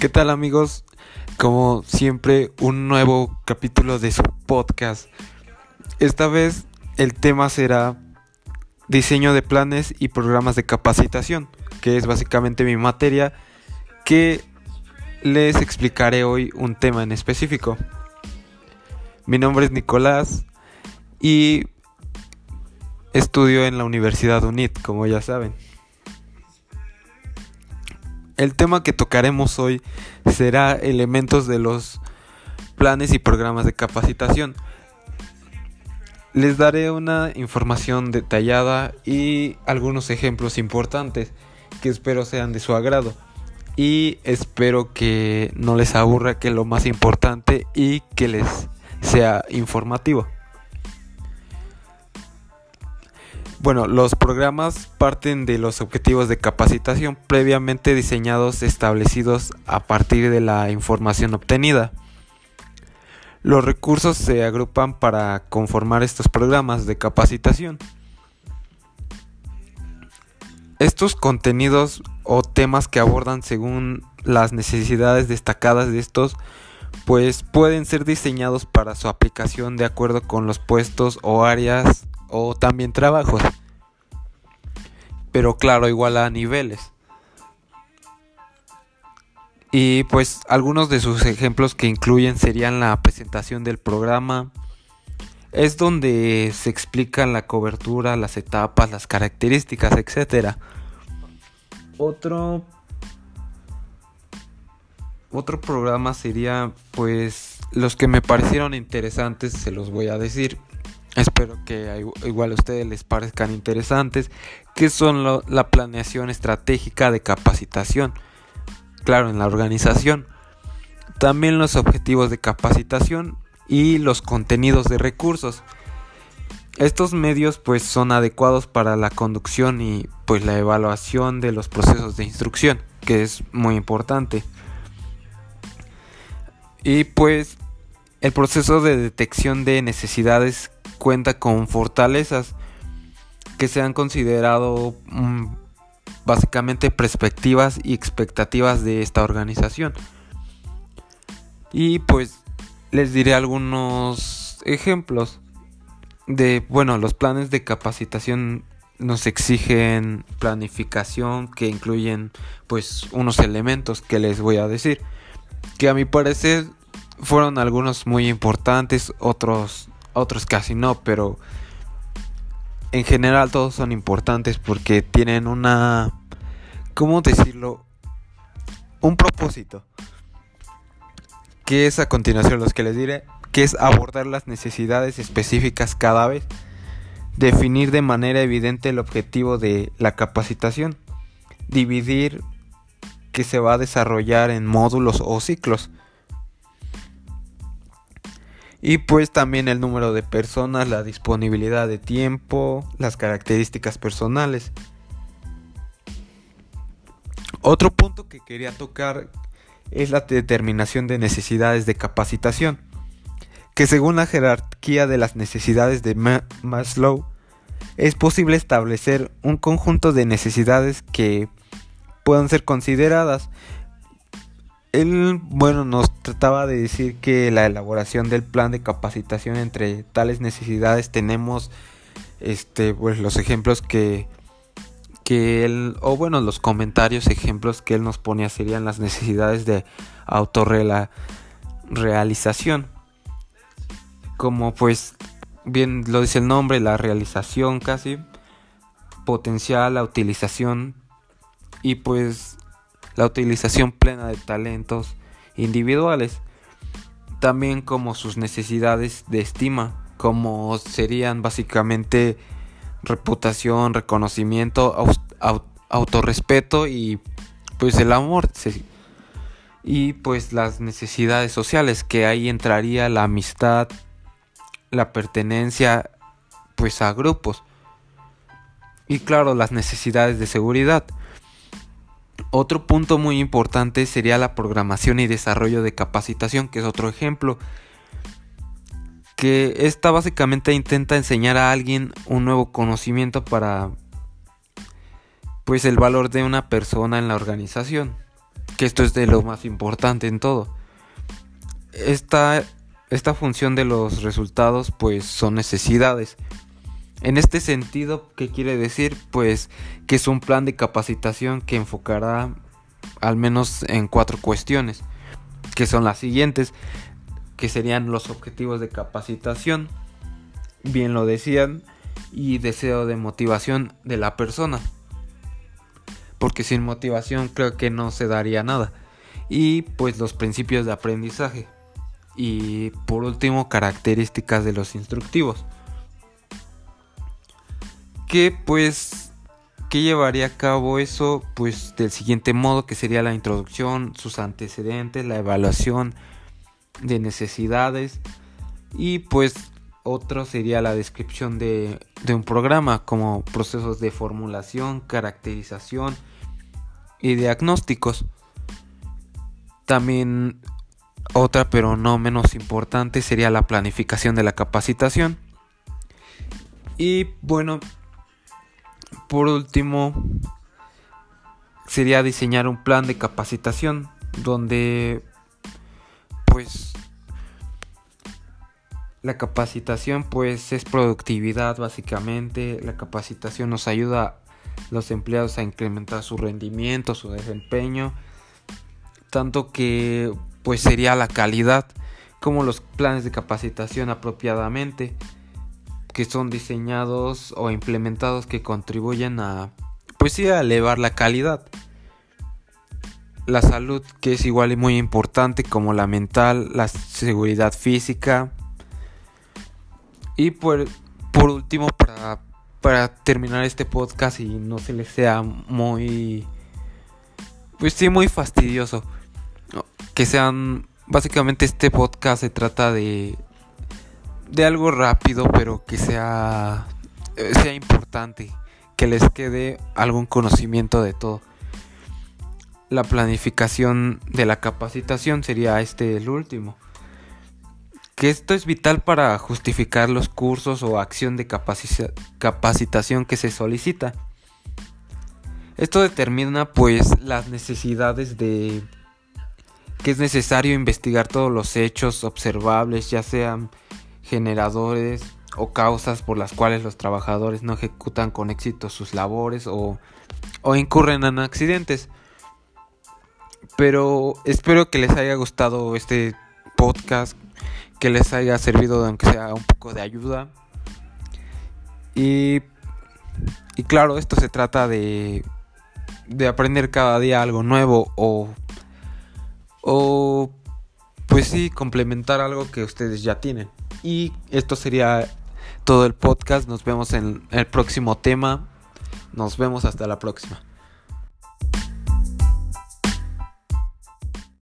¿Qué tal amigos? Como siempre, un nuevo capítulo de su podcast. Esta vez el tema será diseño de planes y programas de capacitación, que es básicamente mi materia, que les explicaré hoy un tema en específico. Mi nombre es Nicolás y estudio en la Universidad UNIT, como ya saben. El tema que tocaremos hoy será elementos de los planes y programas de capacitación. Les daré una información detallada y algunos ejemplos importantes que espero sean de su agrado. Y espero que no les aburra que lo más importante y que les sea informativo. Bueno, los programas parten de los objetivos de capacitación previamente diseñados establecidos a partir de la información obtenida. Los recursos se agrupan para conformar estos programas de capacitación. Estos contenidos o temas que abordan según las necesidades destacadas de estos, pues pueden ser diseñados para su aplicación de acuerdo con los puestos o áreas o también trabajos. Pero claro, igual a niveles. Y pues algunos de sus ejemplos que incluyen serían la presentación del programa. Es donde se explican la cobertura, las etapas, las características, etc. Otro otro programa sería pues los que me parecieron interesantes, se los voy a decir. Espero que igual a ustedes les parezcan interesantes, que son la planeación estratégica de capacitación, claro, en la organización. También los objetivos de capacitación y los contenidos de recursos. Estos medios pues son adecuados para la conducción y pues la evaluación de los procesos de instrucción, que es muy importante. Y pues el proceso de detección de necesidades cuenta con fortalezas que se han considerado mm, básicamente perspectivas y expectativas de esta organización. Y pues les diré algunos ejemplos de, bueno, los planes de capacitación nos exigen planificación que incluyen pues unos elementos que les voy a decir que a mi parecer fueron algunos muy importantes, otros otros casi no, pero en general todos son importantes porque tienen una, ¿cómo decirlo? Un propósito. Que es a continuación los que les diré, que es abordar las necesidades específicas cada vez, definir de manera evidente el objetivo de la capacitación, dividir que se va a desarrollar en módulos o ciclos, y pues también el número de personas, la disponibilidad de tiempo, las características personales. Otro punto que quería tocar es la determinación de necesidades de capacitación, que según la jerarquía de las necesidades de Maslow, es posible establecer un conjunto de necesidades que puedan ser consideradas él, bueno, nos trataba de decir que la elaboración del plan de capacitación entre tales necesidades tenemos, este, pues los ejemplos que, que él, o bueno, los comentarios, ejemplos que él nos ponía serían las necesidades de autorrealización. Como pues bien lo dice el nombre, la realización casi, potencial, la utilización y pues la utilización plena de talentos individuales, también como sus necesidades de estima, como serían básicamente reputación, reconocimiento, autorrespeto y pues el amor. Y pues las necesidades sociales, que ahí entraría la amistad, la pertenencia pues a grupos. Y claro, las necesidades de seguridad. Otro punto muy importante sería la programación y desarrollo de capacitación, que es otro ejemplo. Que esta básicamente intenta enseñar a alguien un nuevo conocimiento para pues el valor de una persona en la organización. que esto es de lo más importante en todo. Esta, esta función de los resultados pues son necesidades. En este sentido, ¿qué quiere decir? Pues que es un plan de capacitación que enfocará al menos en cuatro cuestiones, que son las siguientes, que serían los objetivos de capacitación, bien lo decían, y deseo de motivación de la persona. Porque sin motivación creo que no se daría nada. Y pues los principios de aprendizaje. Y por último, características de los instructivos. Que pues, ¿qué llevaría a cabo eso? Pues del siguiente modo, que sería la introducción, sus antecedentes, la evaluación de necesidades. Y pues otro sería la descripción de, de un programa como procesos de formulación, caracterización y diagnósticos. También otra, pero no menos importante, sería la planificación de la capacitación. Y bueno, por último, sería diseñar un plan de capacitación donde pues la capacitación pues es productividad básicamente. La capacitación nos ayuda a los empleados a incrementar su rendimiento, su desempeño. Tanto que pues sería la calidad como los planes de capacitación apropiadamente que son diseñados o implementados que contribuyen a pues sí a elevar la calidad. La salud que es igual y muy importante como la mental la seguridad física. Y por, por último para para terminar este podcast y no se les sea muy pues sí muy fastidioso que sean básicamente este podcast se trata de de algo rápido pero que sea eh, sea importante que les quede algún conocimiento de todo. La planificación de la capacitación sería este el último. Que esto es vital para justificar los cursos o acción de capacitación que se solicita. Esto determina pues las necesidades de que es necesario investigar todos los hechos observables, ya sean generadores o causas por las cuales los trabajadores no ejecutan con éxito sus labores o, o incurren en accidentes. Pero espero que les haya gustado este podcast, que les haya servido aunque sea un poco de ayuda. Y, y claro, esto se trata de, de aprender cada día algo nuevo o o pues sí, complementar algo que ustedes ya tienen. Y esto sería todo el podcast. Nos vemos en el próximo tema. Nos vemos hasta la próxima.